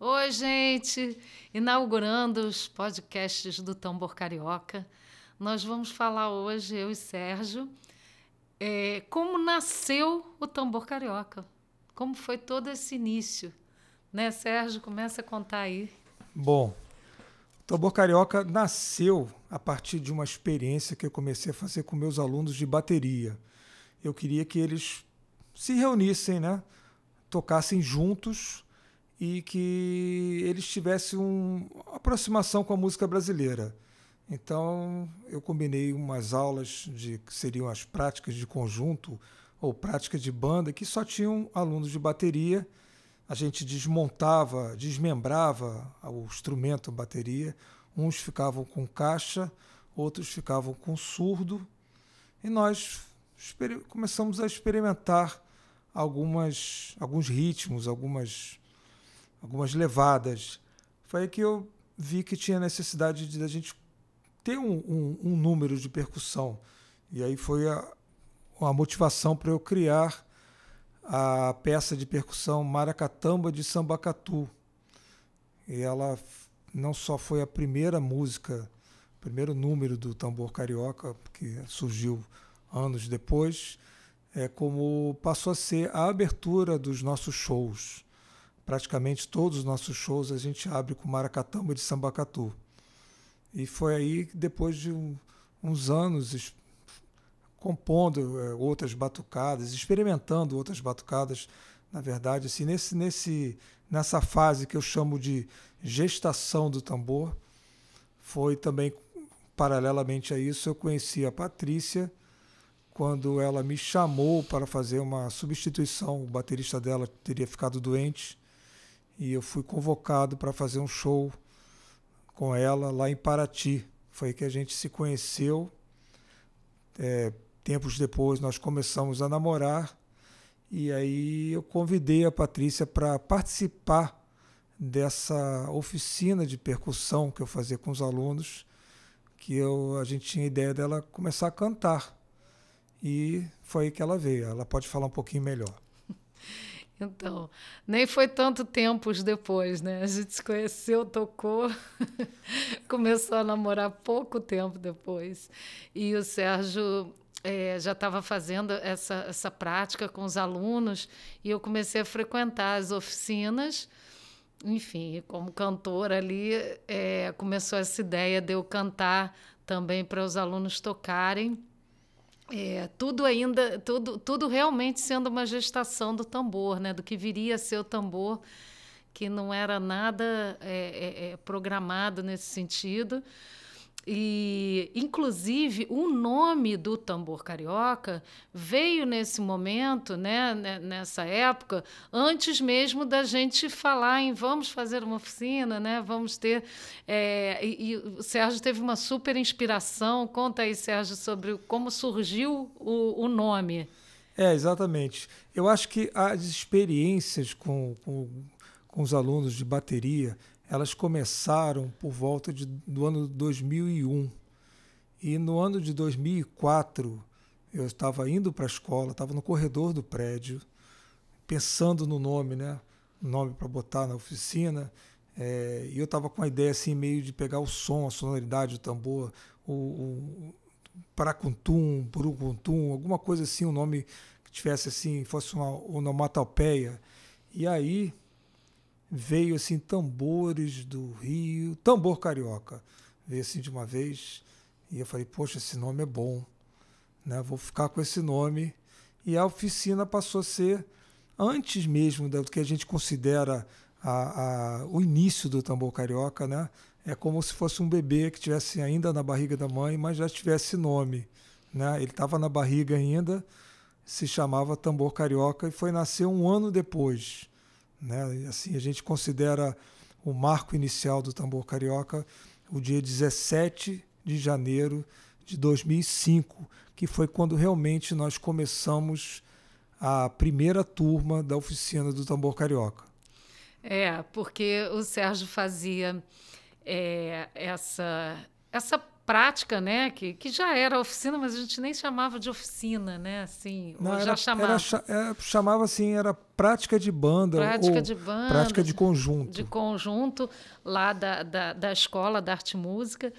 Oi, gente! Inaugurando os podcasts do Tambor Carioca, nós vamos falar hoje, eu e Sérgio, é, como nasceu o Tambor Carioca, como foi todo esse início. Né, Sérgio? Começa a contar aí. Bom, o Tambor Carioca nasceu a partir de uma experiência que eu comecei a fazer com meus alunos de bateria. Eu queria que eles se reunissem, né? tocassem juntos e que eles tivessem uma aproximação com a música brasileira. Então, eu combinei umas aulas de que seriam as práticas de conjunto ou práticas de banda, que só tinham alunos de bateria. A gente desmontava, desmembrava o instrumento bateria. Uns ficavam com caixa, outros ficavam com surdo. E nós começamos a experimentar algumas, alguns ritmos, algumas, algumas levadas. Foi aí que eu vi que tinha necessidade de a gente ter um, um, um, número de percussão. E aí foi a, a motivação para eu criar a peça de percussão Maracatamba de Sambacatu. E ela não só foi a primeira música, primeiro número do tambor carioca, que surgiu anos depois, é como passou a ser a abertura dos nossos shows. Praticamente todos os nossos shows a gente abre com Maracatamba de Sambacatu. E foi aí que depois de um, uns anos compondo é, outras batucadas, experimentando outras batucadas, na verdade, assim, nesse, nesse, nessa fase que eu chamo de gestação do tambor, foi também paralelamente a isso eu conheci a Patrícia, quando ela me chamou para fazer uma substituição. O baterista dela teria ficado doente e eu fui convocado para fazer um show com ela lá em Paraty. Foi que a gente se conheceu. É, tempos depois nós começamos a namorar e aí eu convidei a Patrícia para participar dessa oficina de percussão que eu fazia com os alunos, que eu, a gente tinha a ideia dela começar a cantar e foi aí que ela veio. Ela pode falar um pouquinho melhor. Então, nem foi tanto tempo depois, né? A gente se conheceu, tocou, começou a namorar pouco tempo depois. E o Sérgio é, já estava fazendo essa, essa prática com os alunos e eu comecei a frequentar as oficinas. Enfim, como cantora ali, é, começou essa ideia de eu cantar também para os alunos tocarem. É, tudo ainda, tudo, tudo realmente sendo uma gestação do tambor, né? do que viria a ser o tambor, que não era nada é, é, é programado nesse sentido. E, inclusive, o nome do tambor carioca veio nesse momento, né, né, nessa época, antes mesmo da gente falar em vamos fazer uma oficina, né, vamos ter. É, e, e, o Sérgio teve uma super inspiração. Conta aí, Sérgio, sobre como surgiu o, o nome. É, exatamente. Eu acho que as experiências com, com, com os alunos de bateria elas começaram por volta de, do ano 2001. E no ano de 2004, eu estava indo para a escola, estava no corredor do prédio, pensando no nome, né? nome para botar na oficina. É, e eu estava com a ideia assim, meio de pegar o som, a sonoridade do tambor, o, o paracuntum, purucuntum, alguma coisa assim, um nome que tivesse assim, fosse uma onomatopeia. E aí veio assim tambores do Rio, tambor carioca. Veio assim de uma vez e eu falei, poxa, esse nome é bom, né? Vou ficar com esse nome. E a oficina passou a ser antes mesmo do que a gente considera a, a, o início do tambor carioca, né? É como se fosse um bebê que tivesse ainda na barriga da mãe, mas já tivesse nome, né? Ele estava na barriga ainda, se chamava tambor carioca e foi nascer um ano depois. Né? Assim, a gente considera o marco inicial do tambor carioca o dia 17 de janeiro de 2005, que foi quando realmente nós começamos a primeira turma da oficina do tambor carioca. É, porque o Sérgio fazia é, essa, essa prática, né? Que, que já era oficina, mas a gente nem chamava de oficina, né? Assim, Não, já era, chamava. Era, era, é, chamava assim, era prática de banda. Prática de banda. Prática de conjunto. De conjunto, lá da, da, da escola da arte e música.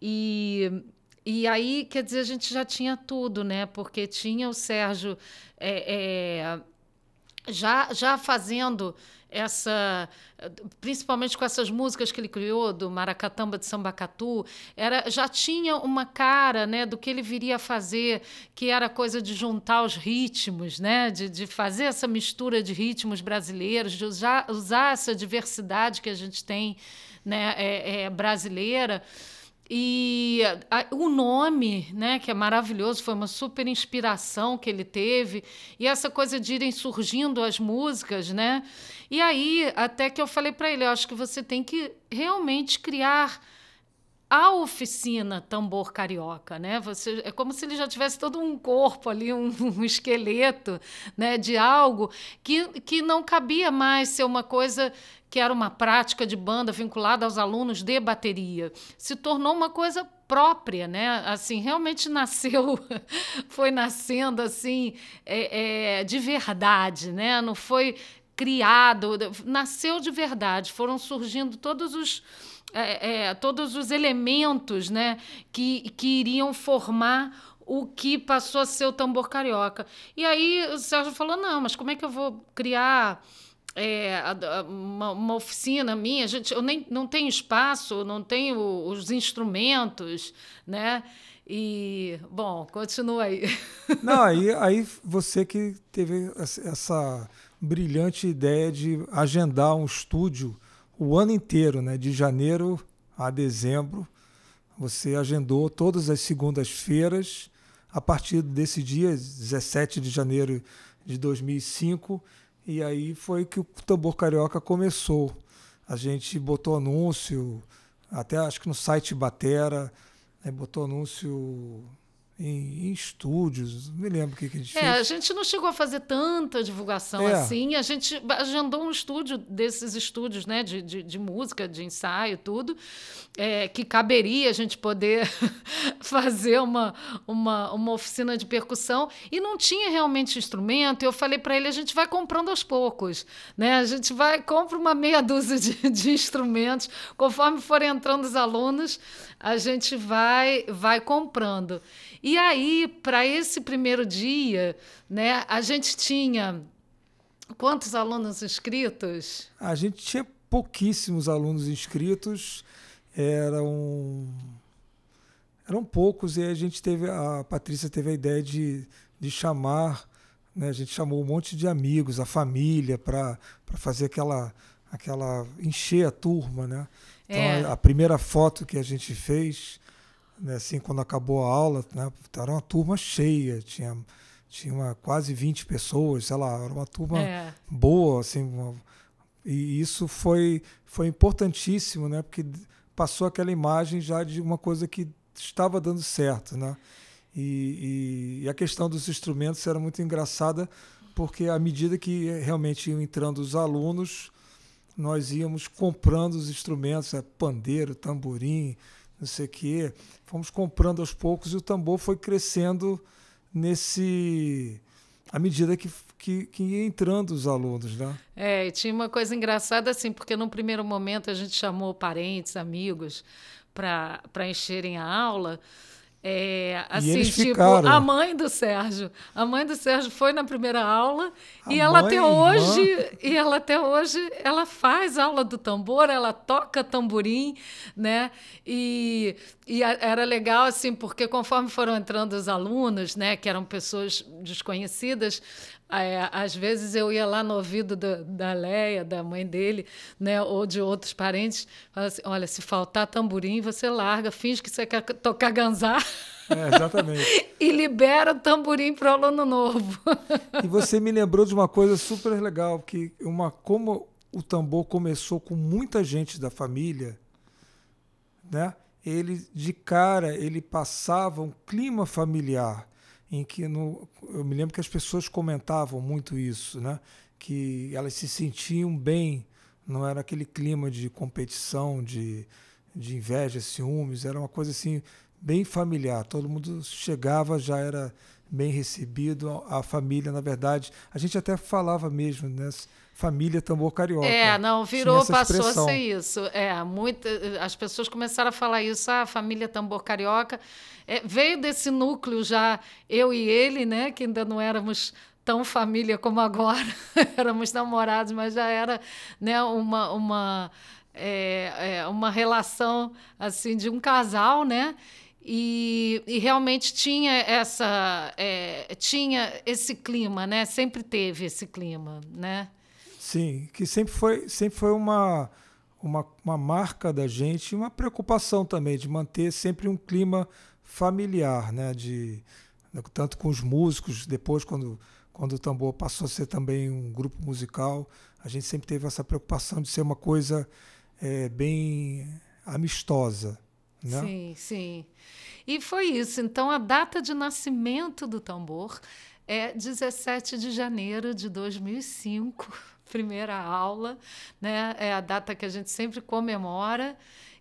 E, e aí, quer dizer, a gente já tinha tudo, né? Porque tinha o Sérgio é, é, já, já fazendo essa principalmente com essas músicas que ele criou do Maracatamba de Sambacatu, era já tinha uma cara, né, do que ele viria a fazer, que era coisa de juntar os ritmos, né, de, de fazer essa mistura de ritmos brasileiros, de usar, usar essa diversidade que a gente tem, né, é, é brasileira. E a, o nome, né, que é maravilhoso, foi uma super inspiração que ele teve. E essa coisa de irem surgindo as músicas, né? E aí, até que eu falei para ele, eu acho que você tem que realmente criar a oficina tambor carioca, né? Você é como se ele já tivesse todo um corpo ali, um, um, esqueleto, né, de algo que, que não cabia mais ser uma coisa que era uma prática de banda vinculada aos alunos de bateria, se tornou uma coisa própria, né? Assim, realmente nasceu, foi nascendo assim é, é, de verdade, né? Não foi criado, nasceu de verdade. Foram surgindo todos os é, é, todos os elementos, né? Que, que iriam formar o que passou a ser o tambor carioca. E aí o Sérgio falou: não, mas como é que eu vou criar é, uma, uma, oficina minha, gente, eu nem não tenho espaço, não tenho os instrumentos, né? E, bom, continua aí. Não, aí, aí você que teve essa brilhante ideia de agendar um estúdio o ano inteiro, né? De janeiro a dezembro. Você agendou todas as segundas-feiras. A partir desse dia, 17 de janeiro de 2005, e aí foi que o Tambor Carioca começou. A gente botou anúncio, até acho que no site Batera, né, botou anúncio em, em, estúdios, não me lembro o que, que a gente é, fez. A gente não chegou a fazer tanta divulgação é. assim, a gente agendou um estúdio desses estúdios né, de, de, de música, de ensaio, tudo, é, que caberia a gente poder fazer uma, uma, uma oficina de percussão, e não tinha realmente instrumento, eu falei para ele, a gente vai comprando aos poucos, né? a gente vai, compra uma meia dúzia de, de instrumentos, conforme forem entrando os alunos, a gente vai, vai comprando. E aí, para esse primeiro dia, né, a gente tinha quantos alunos inscritos? A gente tinha pouquíssimos alunos inscritos, eram eram poucos e a gente teve a Patrícia teve a ideia de, de chamar, né, a gente chamou um monte de amigos, a família para fazer aquela aquela encher a turma, né? Então é. a, a primeira foto que a gente fez né, assim, quando acabou a aula, né, era uma turma cheia, tinha, tinha uma, quase 20 pessoas, sei lá, era uma turma é. boa, assim, uma, e isso foi, foi importantíssimo, né, porque passou aquela imagem já de uma coisa que estava dando certo, né, e, e, e a questão dos instrumentos era muito engraçada, porque à medida que realmente iam entrando os alunos, nós íamos comprando os instrumentos, é, pandeiro, tamborim, não sei o quê. Fomos comprando aos poucos e o tambor foi crescendo nesse. à medida que, que, que ia entrando os alunos, né? É, e tinha uma coisa engraçada assim, porque no primeiro momento a gente chamou parentes, amigos para encherem a aula. É, assim, tipo, ficaram. a mãe do Sérgio. A mãe do Sérgio foi na primeira aula a e ela até hoje, irmã. e ela até hoje, ela faz aula do tambor, ela toca tamborim, né? E, e era legal assim, porque conforme foram entrando os alunos, né, que eram pessoas desconhecidas, é, às vezes eu ia lá no ouvido da, da Leia, da mãe dele, né, ou de outros parentes, assim, olha, se faltar tamborim, você larga, finge que você quer tocar ganzá. É, exatamente. e libera o tamborim para o aluno novo. e você me lembrou de uma coisa super legal, que uma como o tambor começou com muita gente da família, né? Ele de cara ele passava um clima familiar em que no, eu me lembro que as pessoas comentavam muito isso, né? que elas se sentiam bem, não era aquele clima de competição, de, de inveja, ciúmes, era uma coisa assim bem familiar. Todo mundo chegava, já era bem recebido. A família, na verdade, a gente até falava mesmo, né? Família tambor carioca. É, não, virou, passou a ser isso. É, muita, as pessoas começaram a falar isso, ah, família tambor carioca. É, veio desse núcleo já, eu e ele, né, que ainda não éramos tão família como agora, éramos namorados, mas já era né, uma, uma, é, é, uma relação assim de um casal, né? E, e, realmente tinha essa é, tinha esse clima né sempre teve esse clima né sim que sempre foi sempre foi uma uma, uma marca da gente uma preocupação também de manter sempre um clima familiar né de tanto com os músicos depois quando quando o tambor passou a ser também um grupo musical a gente sempre teve essa preocupação de ser uma coisa é, bem amistosa né? Sim, sim. E foi isso. Então, a data de nascimento do tambor é 17 de janeiro de 2005, primeira aula, né? É a data que a gente sempre comemora.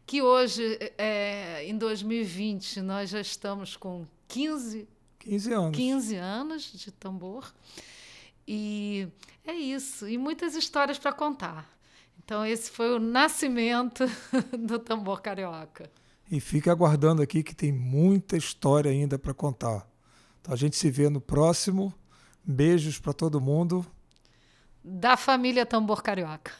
Que hoje, é, em 2020, nós já estamos com 15, 15 anos. 15 anos de tambor. E é isso. E muitas histórias para contar. Então, esse foi o nascimento do tambor carioca. E fica aguardando aqui que tem muita história ainda para contar. Então a gente se vê no próximo. Beijos para todo mundo. Da família Tambor Carioca.